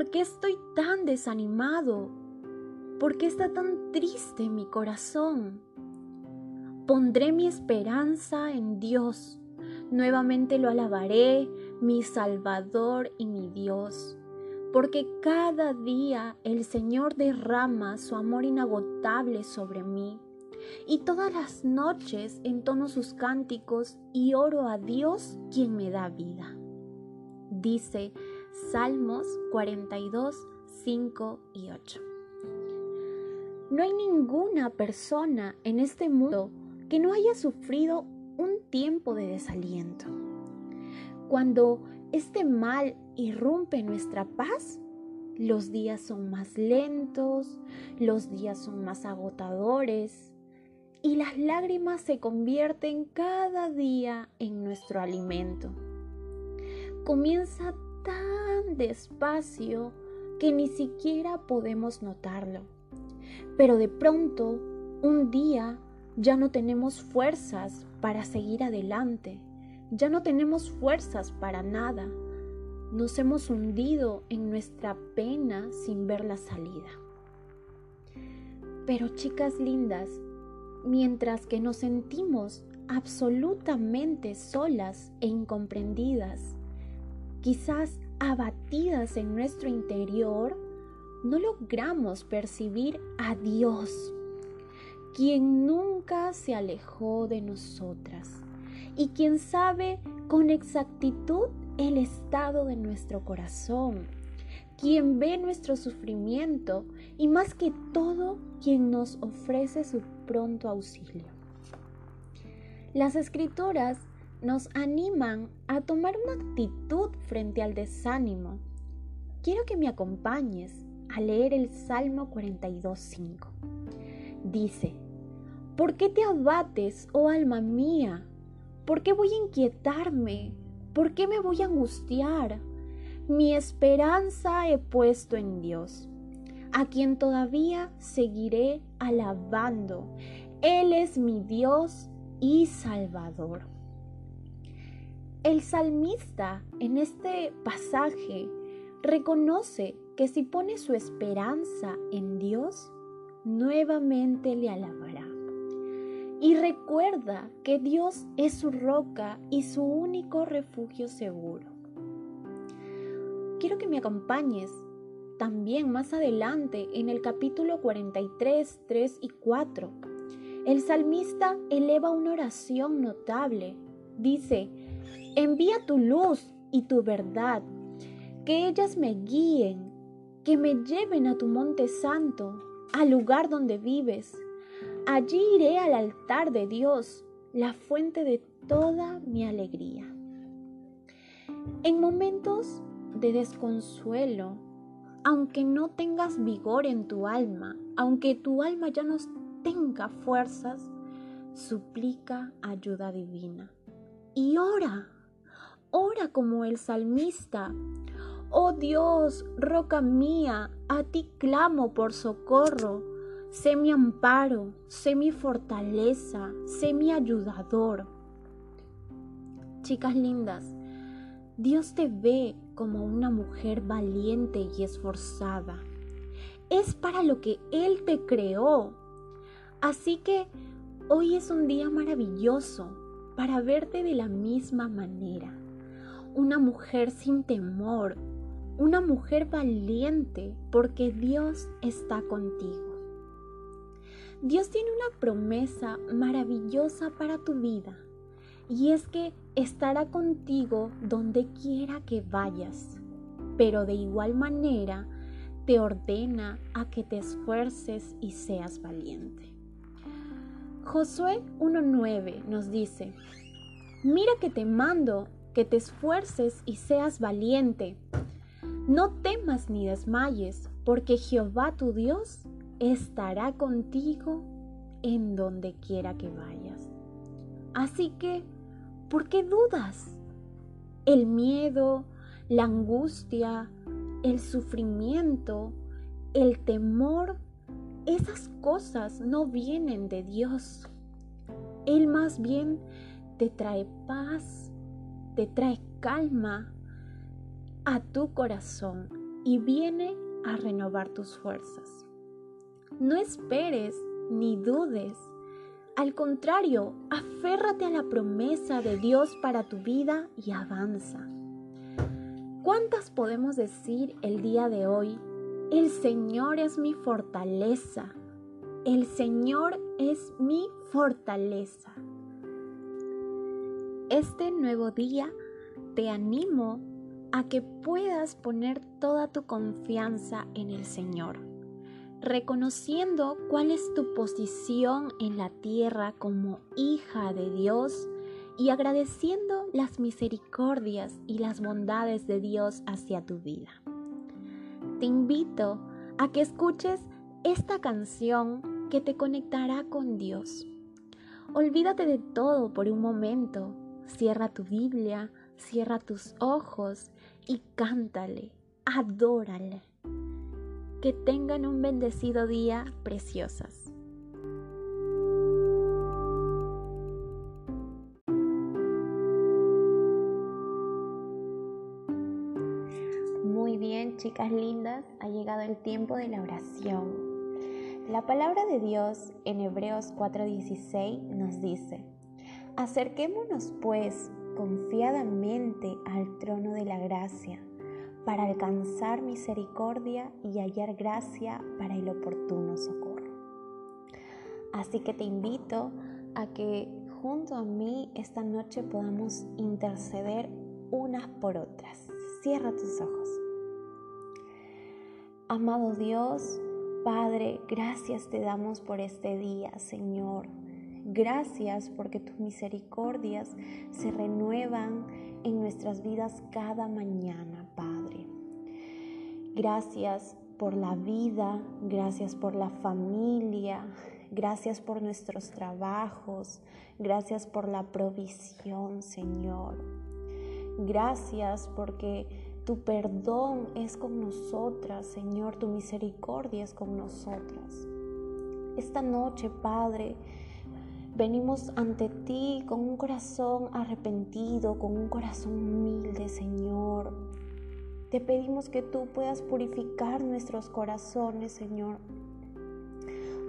¿Por qué estoy tan desanimado? ¿Por qué está tan triste mi corazón? Pondré mi esperanza en Dios. Nuevamente lo alabaré, mi Salvador y mi Dios. Porque cada día el Señor derrama su amor inagotable sobre mí. Y todas las noches entono sus cánticos y oro a Dios quien me da vida. Dice Salmos 42, 5 y 8. No hay ninguna persona en este mundo que no haya sufrido un tiempo de desaliento. Cuando este mal irrumpe nuestra paz, los días son más lentos, los días son más agotadores y las lágrimas se convierten cada día en nuestro alimento. Comienza tan despacio que ni siquiera podemos notarlo pero de pronto, un día, ya no tenemos fuerzas para seguir adelante, ya no tenemos fuerzas para nada. Nos hemos hundido en nuestra pena sin ver la salida. Pero chicas lindas, mientras que nos sentimos absolutamente solas e incomprendidas, quizás abatidas en nuestro interior, no logramos percibir a Dios, quien nunca se alejó de nosotras y quien sabe con exactitud el estado de nuestro corazón, quien ve nuestro sufrimiento y más que todo, quien nos ofrece su pronto auxilio. Las escrituras nos animan a tomar una actitud frente al desánimo. Quiero que me acompañes a leer el Salmo 42.5. Dice, ¿por qué te abates, oh alma mía? ¿Por qué voy a inquietarme? ¿Por qué me voy a angustiar? Mi esperanza he puesto en Dios, a quien todavía seguiré alabando. Él es mi Dios y Salvador. El salmista en este pasaje reconoce que si pone su esperanza en Dios, nuevamente le alabará. Y recuerda que Dios es su roca y su único refugio seguro. Quiero que me acompañes también más adelante en el capítulo 43, 3 y 4. El salmista eleva una oración notable. Dice, envía tu luz y tu verdad que ellas me guíen, que me lleven a tu monte santo, al lugar donde vives. Allí iré al altar de Dios, la fuente de toda mi alegría. En momentos de desconsuelo, aunque no tengas vigor en tu alma, aunque tu alma ya no tenga fuerzas, suplica ayuda divina. Y ora, ora como el salmista, Oh Dios, roca mía, a ti clamo por socorro. Sé mi amparo, sé mi fortaleza, sé mi ayudador. Chicas lindas, Dios te ve como una mujer valiente y esforzada. Es para lo que Él te creó. Así que hoy es un día maravilloso para verte de la misma manera. Una mujer sin temor, una mujer valiente porque Dios está contigo. Dios tiene una promesa maravillosa para tu vida y es que estará contigo donde quiera que vayas, pero de igual manera te ordena a que te esfuerces y seas valiente. Josué 1.9 nos dice, mira que te mando que te esfuerces y seas valiente no temas ni desmayes, porque Jehová tu Dios estará contigo en donde quiera que vayas. Así que, ¿por qué dudas? El miedo, la angustia, el sufrimiento, el temor, esas cosas no vienen de Dios. Él más bien te trae paz, te trae calma, a tu corazón y viene a renovar tus fuerzas. No esperes ni dudes. Al contrario, aférrate a la promesa de Dios para tu vida y avanza. ¿Cuántas podemos decir el día de hoy? El Señor es mi fortaleza. El Señor es mi fortaleza. Este nuevo día te animo a que puedas poner toda tu confianza en el Señor, reconociendo cuál es tu posición en la tierra como hija de Dios y agradeciendo las misericordias y las bondades de Dios hacia tu vida. Te invito a que escuches esta canción que te conectará con Dios. Olvídate de todo por un momento, cierra tu Biblia, cierra tus ojos y cántale, adórale. Que tengan un bendecido día, preciosas. Chicas lindas, ha llegado el tiempo de la oración. La palabra de Dios en Hebreos 4:16 nos dice, acerquémonos pues confiadamente al trono de la gracia para alcanzar misericordia y hallar gracia para el oportuno socorro. Así que te invito a que junto a mí esta noche podamos interceder unas por otras. Cierra tus ojos. Amado Dios, Padre, gracias te damos por este día, Señor. Gracias porque tus misericordias se renuevan en nuestras vidas cada mañana, Padre. Gracias por la vida, gracias por la familia, gracias por nuestros trabajos, gracias por la provisión, Señor. Gracias porque tu perdón es con nosotras, Señor, tu misericordia es con nosotras. Esta noche, Padre, venimos ante ti con un corazón arrepentido, con un corazón humilde, Señor. Te pedimos que tú puedas purificar nuestros corazones, Señor.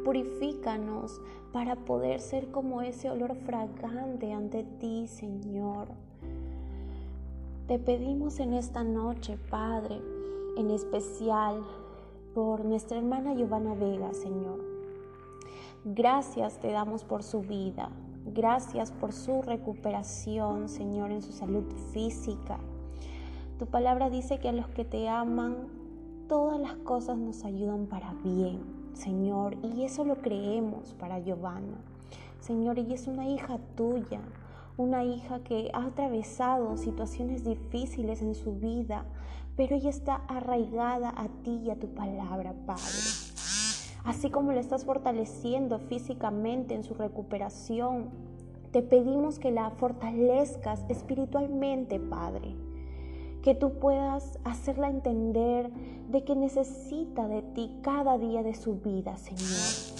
Purifícanos para poder ser como ese olor fragante ante ti, Señor. Te pedimos en esta noche, Padre, en especial por nuestra hermana Giovanna Vega, Señor. Gracias te damos por su vida. Gracias por su recuperación, Señor, en su salud física. Tu palabra dice que a los que te aman, todas las cosas nos ayudan para bien, Señor. Y eso lo creemos para Giovanna. Señor, ella es una hija tuya una hija que ha atravesado situaciones difíciles en su vida, pero ella está arraigada a ti y a tu palabra, Padre. Así como le estás fortaleciendo físicamente en su recuperación, te pedimos que la fortalezcas espiritualmente, Padre. Que tú puedas hacerla entender de que necesita de ti cada día de su vida, Señor.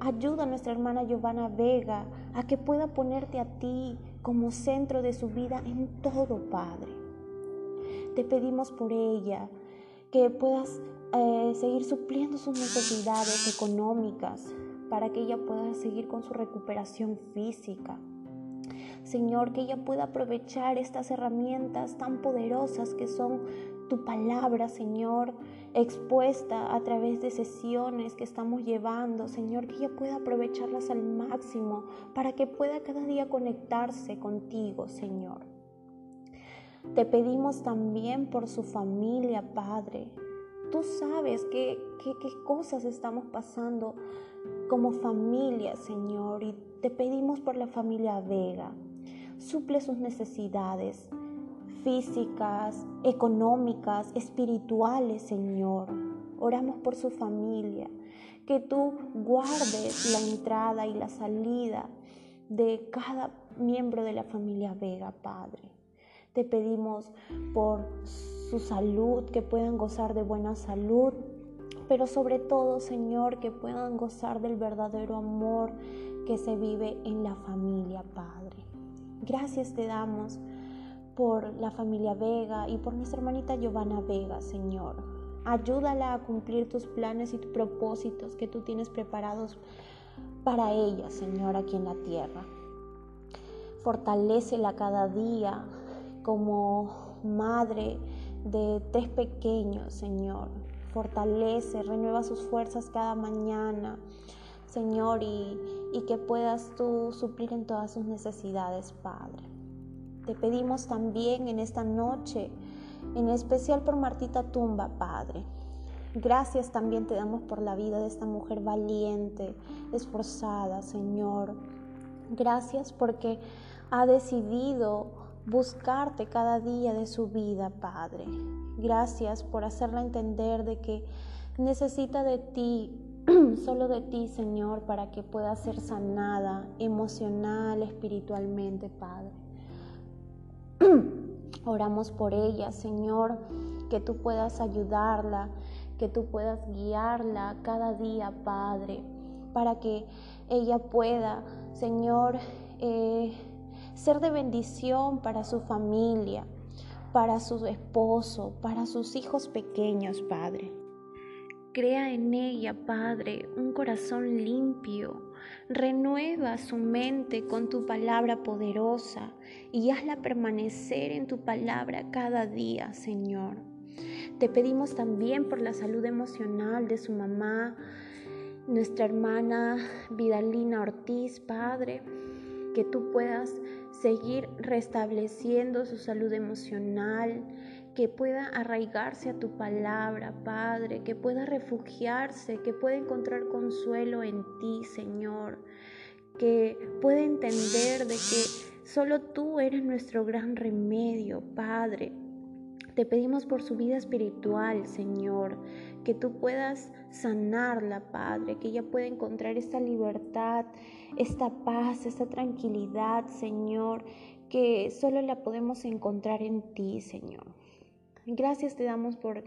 Ayuda a nuestra hermana Giovanna Vega a que pueda ponerte a ti como centro de su vida en todo, Padre. Te pedimos por ella que puedas eh, seguir supliendo sus necesidades económicas para que ella pueda seguir con su recuperación física. Señor, que ella pueda aprovechar estas herramientas tan poderosas que son tu palabra, Señor, expuesta a través de sesiones que estamos llevando, Señor, que ella pueda aprovecharlas al máximo para que pueda cada día conectarse contigo, Señor. Te pedimos también por su familia, Padre. Tú sabes qué, qué, qué cosas estamos pasando como familia, Señor, y te pedimos por la familia Vega. Suple sus necesidades físicas, económicas, espirituales, Señor. Oramos por su familia, que tú guardes la entrada y la salida de cada miembro de la familia Vega, Padre. Te pedimos por su salud, que puedan gozar de buena salud, pero sobre todo, Señor, que puedan gozar del verdadero amor que se vive en la familia, Padre. Gracias te damos por la familia Vega y por nuestra hermanita Giovanna Vega, Señor. Ayúdala a cumplir tus planes y tus propósitos que tú tienes preparados para ella, Señor, aquí en la tierra. Fortalécela cada día como madre de tres pequeños, Señor. Fortalece, renueva sus fuerzas cada mañana, Señor, y, y que puedas tú suplir en todas sus necesidades, Padre. Te pedimos también en esta noche, en especial por Martita Tumba, Padre. Gracias también te damos por la vida de esta mujer valiente, esforzada, Señor. Gracias porque ha decidido buscarte cada día de su vida, Padre. Gracias por hacerla entender de que necesita de ti, solo de ti, Señor, para que pueda ser sanada emocional, espiritualmente, Padre. Oramos por ella, Señor, que tú puedas ayudarla, que tú puedas guiarla cada día, Padre, para que ella pueda, Señor, eh, ser de bendición para su familia, para su esposo, para sus hijos pequeños, Padre. Crea en ella, Padre, un corazón limpio. Renueva su mente con tu palabra poderosa y hazla permanecer en tu palabra cada día, Señor. Te pedimos también por la salud emocional de su mamá, nuestra hermana Vidalina Ortiz, Padre, que tú puedas seguir restableciendo su salud emocional, que pueda arraigarse a tu palabra, Padre, que pueda refugiarse, que pueda encontrar consuelo en ti, Señor, que pueda entender de que solo tú eres nuestro gran remedio, Padre. Te pedimos por su vida espiritual, Señor, que tú puedas sanarla, Padre, que ella pueda encontrar esta libertad, esta paz, esta tranquilidad, Señor, que solo la podemos encontrar en ti, Señor. Gracias te damos por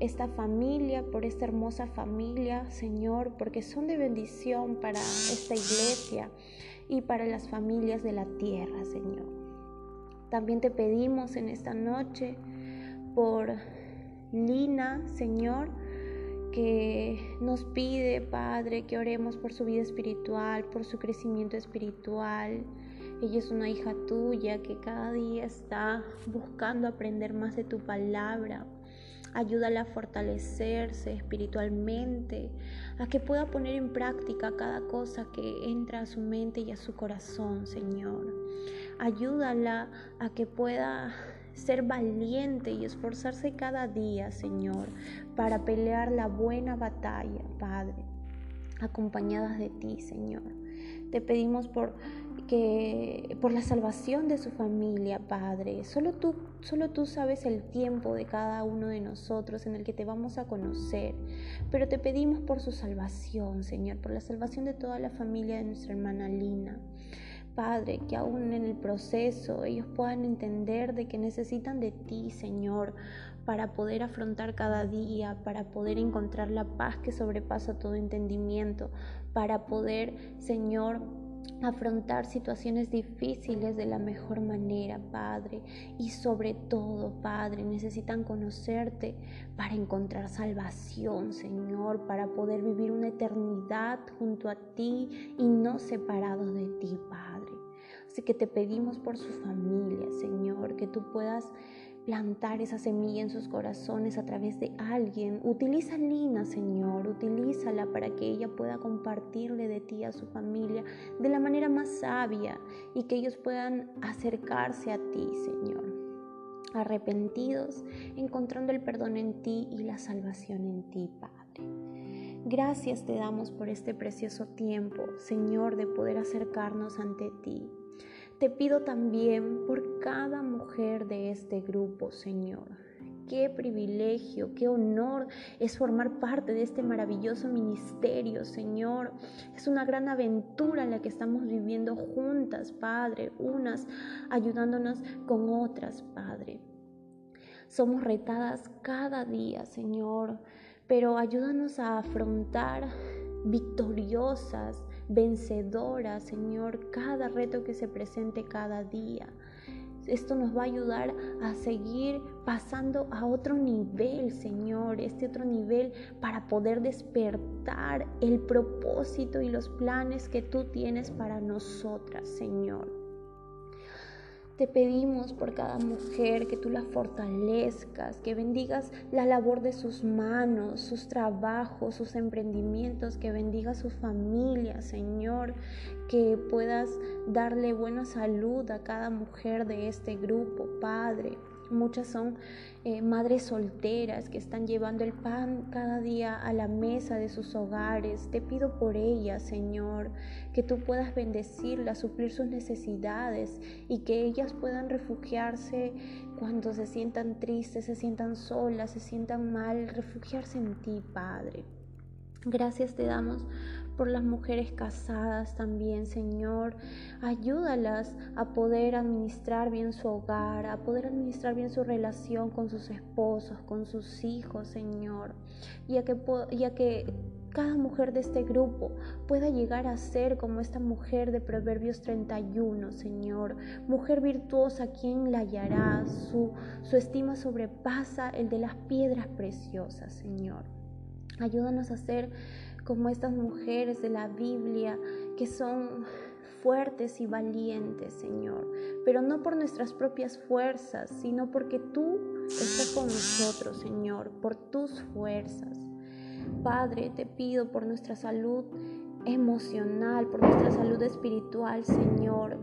esta familia, por esta hermosa familia, Señor, porque son de bendición para esta iglesia y para las familias de la tierra, Señor. También te pedimos en esta noche por Lina, Señor, que nos pide, Padre, que oremos por su vida espiritual, por su crecimiento espiritual. Ella es una hija tuya que cada día está buscando aprender más de tu palabra. Ayúdala a fortalecerse espiritualmente, a que pueda poner en práctica cada cosa que entra a su mente y a su corazón, Señor. Ayúdala a que pueda ser valiente y esforzarse cada día, Señor, para pelear la buena batalla, Padre, acompañadas de ti, Señor. Te pedimos por que por la salvación de su familia, Padre. Solo tú, solo tú sabes el tiempo de cada uno de nosotros en el que te vamos a conocer, pero te pedimos por su salvación, Señor, por la salvación de toda la familia de nuestra hermana Lina. Padre, que aún en el proceso ellos puedan entender de que necesitan de ti, Señor, para poder afrontar cada día, para poder encontrar la paz que sobrepasa todo entendimiento, para poder, Señor, afrontar situaciones difíciles de la mejor manera, Padre. Y sobre todo, Padre, necesitan conocerte para encontrar salvación, Señor, para poder vivir una eternidad junto a ti y no separados de ti, Padre. Así que te pedimos por su familia, Señor, que tú puedas plantar esa semilla en sus corazones a través de alguien. Utiliza Lina, Señor, utilízala para que ella pueda compartirle de ti a su familia de la manera más sabia y que ellos puedan acercarse a ti, Señor. Arrepentidos, encontrando el perdón en ti y la salvación en ti, Padre. Gracias te damos por este precioso tiempo, Señor, de poder acercarnos ante ti. Te pido también por cada mujer de este grupo, Señor. Qué privilegio, qué honor es formar parte de este maravilloso ministerio, Señor. Es una gran aventura la que estamos viviendo juntas, Padre, unas ayudándonos con otras, Padre. Somos retadas cada día, Señor, pero ayúdanos a afrontar victoriosas, vencedora, Señor, cada reto que se presente cada día. esto nos va a ayudar a seguir pasando a otro nivel, Señor, este otro nivel para poder despertar el propósito y los planes que tú tienes para nosotras, Señor. Te pedimos por cada mujer que tú la fortalezcas, que bendigas la labor de sus manos, sus trabajos, sus emprendimientos, que bendigas su familia, Señor, que puedas darle buena salud a cada mujer de este grupo, Padre. Muchas son eh, madres solteras que están llevando el pan cada día a la mesa de sus hogares. Te pido por ellas, Señor, que tú puedas bendecirlas, suplir sus necesidades y que ellas puedan refugiarse cuando se sientan tristes, se sientan solas, se sientan mal, refugiarse en ti, Padre. Gracias te damos por las mujeres casadas también, Señor. Ayúdalas a poder administrar bien su hogar, a poder administrar bien su relación con sus esposos, con sus hijos, Señor. Y a que, que cada mujer de este grupo pueda llegar a ser como esta mujer de Proverbios 31, Señor. Mujer virtuosa, quien la hallará? Su, su estima sobrepasa el de las piedras preciosas, Señor. Ayúdanos a ser como estas mujeres de la Biblia que son fuertes y valientes, Señor, pero no por nuestras propias fuerzas, sino porque tú estás con nosotros, Señor, por tus fuerzas. Padre, te pido por nuestra salud emocional, por nuestra salud espiritual, Señor.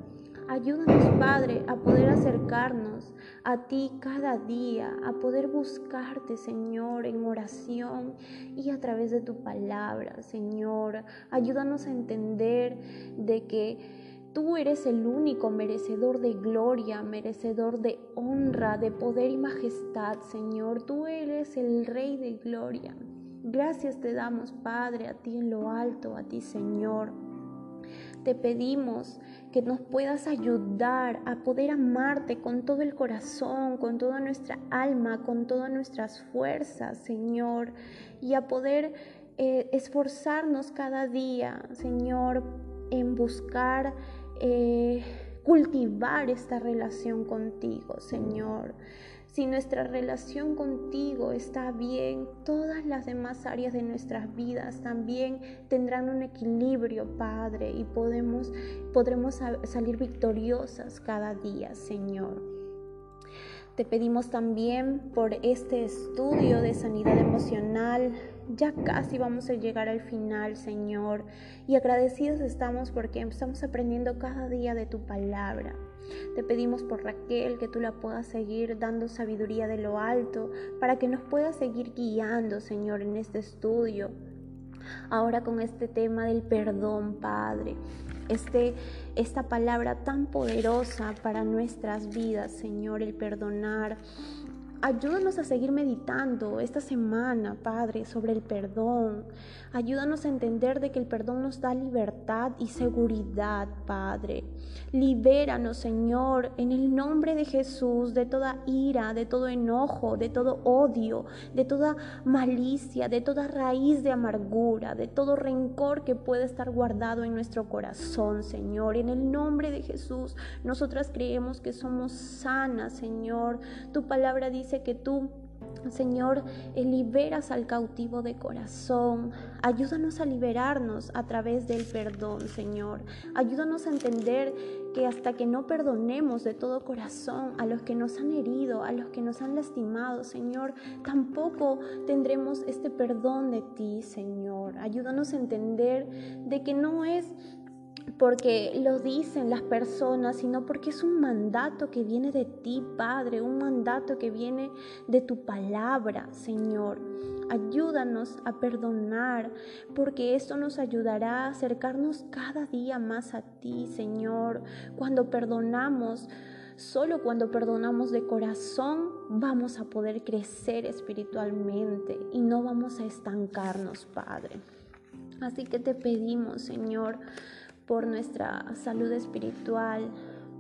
Ayúdanos, Padre, a poder acercarnos a ti cada día, a poder buscarte, Señor, en oración y a través de tu palabra, Señor. Ayúdanos a entender de que Tú eres el único merecedor de gloria, merecedor de honra, de poder y majestad, Señor. Tú eres el Rey de gloria. Gracias te damos, Padre, a ti en lo alto, a ti, Señor. Te pedimos que nos puedas ayudar a poder amarte con todo el corazón, con toda nuestra alma, con todas nuestras fuerzas, Señor, y a poder eh, esforzarnos cada día, Señor, en buscar eh, cultivar esta relación contigo, Señor. Si nuestra relación contigo está bien, todas las demás áreas de nuestras vidas también tendrán un equilibrio, Padre, y podemos, podremos salir victoriosas cada día, Señor. Te pedimos también por este estudio de sanidad emocional. Ya casi vamos a llegar al final, Señor. Y agradecidos estamos porque estamos aprendiendo cada día de tu palabra. Te pedimos por Raquel que tú la puedas seguir dando sabiduría de lo alto para que nos pueda seguir guiando, Señor, en este estudio. Ahora con este tema del perdón, Padre. Este, esta palabra tan poderosa para nuestras vidas, Señor, el perdonar, Ayúdanos a seguir meditando esta semana, Padre, sobre el perdón. Ayúdanos a entender de que el perdón nos da libertad y seguridad, Padre. Libéranos, Señor, en el nombre de Jesús, de toda ira, de todo enojo, de todo odio, de toda malicia, de toda raíz de amargura, de todo rencor que puede estar guardado en nuestro corazón, Señor. En el nombre de Jesús, nosotras creemos que somos sanas, Señor. Tu palabra dice que tú Señor, eh, liberas al cautivo de corazón. Ayúdanos a liberarnos a través del perdón, Señor. Ayúdanos a entender que hasta que no perdonemos de todo corazón a los que nos han herido, a los que nos han lastimado, Señor, tampoco tendremos este perdón de ti, Señor. Ayúdanos a entender de que no es porque lo dicen las personas, sino porque es un mandato que viene de ti, Padre, un mandato que viene de tu palabra, Señor. Ayúdanos a perdonar, porque esto nos ayudará a acercarnos cada día más a ti, Señor. Cuando perdonamos, solo cuando perdonamos de corazón, vamos a poder crecer espiritualmente y no vamos a estancarnos, Padre. Así que te pedimos, Señor, por nuestra salud espiritual,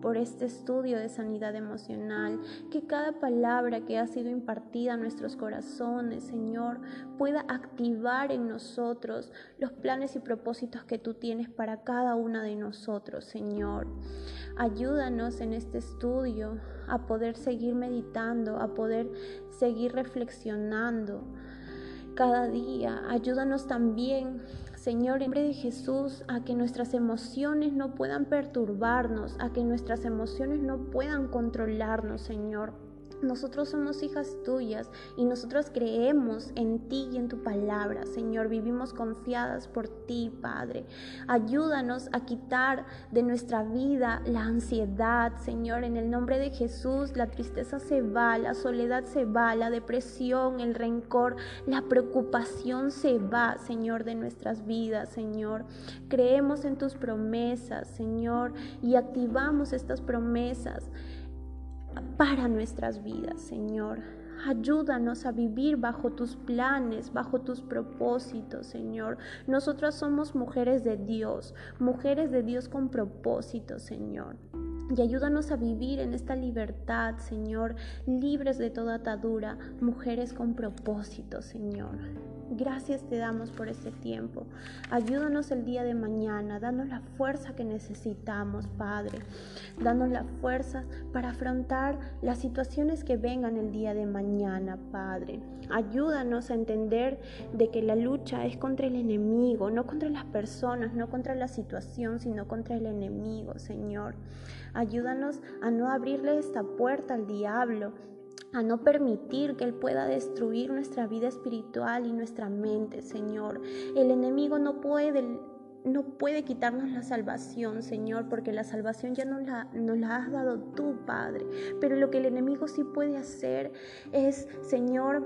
por este estudio de sanidad emocional, que cada palabra que ha sido impartida a nuestros corazones, Señor, pueda activar en nosotros los planes y propósitos que tú tienes para cada una de nosotros, Señor. Ayúdanos en este estudio a poder seguir meditando, a poder seguir reflexionando cada día. Ayúdanos también Señor, en nombre de Jesús, a que nuestras emociones no puedan perturbarnos, a que nuestras emociones no puedan controlarnos, Señor. Nosotros somos hijas tuyas y nosotros creemos en ti y en tu palabra, Señor. Vivimos confiadas por ti, Padre. Ayúdanos a quitar de nuestra vida la ansiedad, Señor. En el nombre de Jesús, la tristeza se va, la soledad se va, la depresión, el rencor, la preocupación se va, Señor, de nuestras vidas, Señor. Creemos en tus promesas, Señor, y activamos estas promesas para nuestras vidas, Señor. Ayúdanos a vivir bajo tus planes, bajo tus propósitos, Señor. Nosotras somos mujeres de Dios, mujeres de Dios con propósitos, Señor. Y ayúdanos a vivir en esta libertad, Señor, libres de toda atadura, mujeres con propósitos, Señor. Gracias te damos por este tiempo. Ayúdanos el día de mañana, danos la fuerza que necesitamos, Padre. Danos la fuerza para afrontar las situaciones que vengan el día de mañana, Padre. Ayúdanos a entender de que la lucha es contra el enemigo, no contra las personas, no contra la situación, sino contra el enemigo, Señor. Ayúdanos a no abrirle esta puerta al diablo, a no permitir que Él pueda destruir nuestra vida espiritual y nuestra mente, Señor. El enemigo no puede, no puede quitarnos la salvación, Señor, porque la salvación ya nos la, nos la has dado tú, Padre. Pero lo que el enemigo sí puede hacer es, Señor,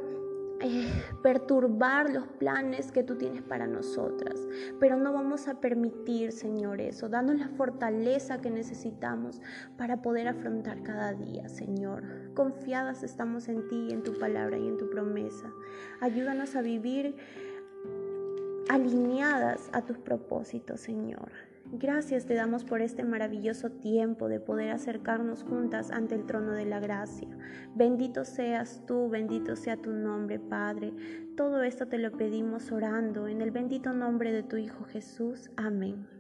eh, perturbar los planes que tú tienes para nosotras. Pero no vamos a permitir, Señor, eso. Danos la fortaleza que necesitamos para poder afrontar cada día, Señor. Confiadas estamos en ti, en tu palabra y en tu promesa. Ayúdanos a vivir alineadas a tus propósitos, Señor. Gracias te damos por este maravilloso tiempo de poder acercarnos juntas ante el trono de la gracia. Bendito seas tú, bendito sea tu nombre, Padre. Todo esto te lo pedimos orando en el bendito nombre de tu Hijo Jesús. Amén.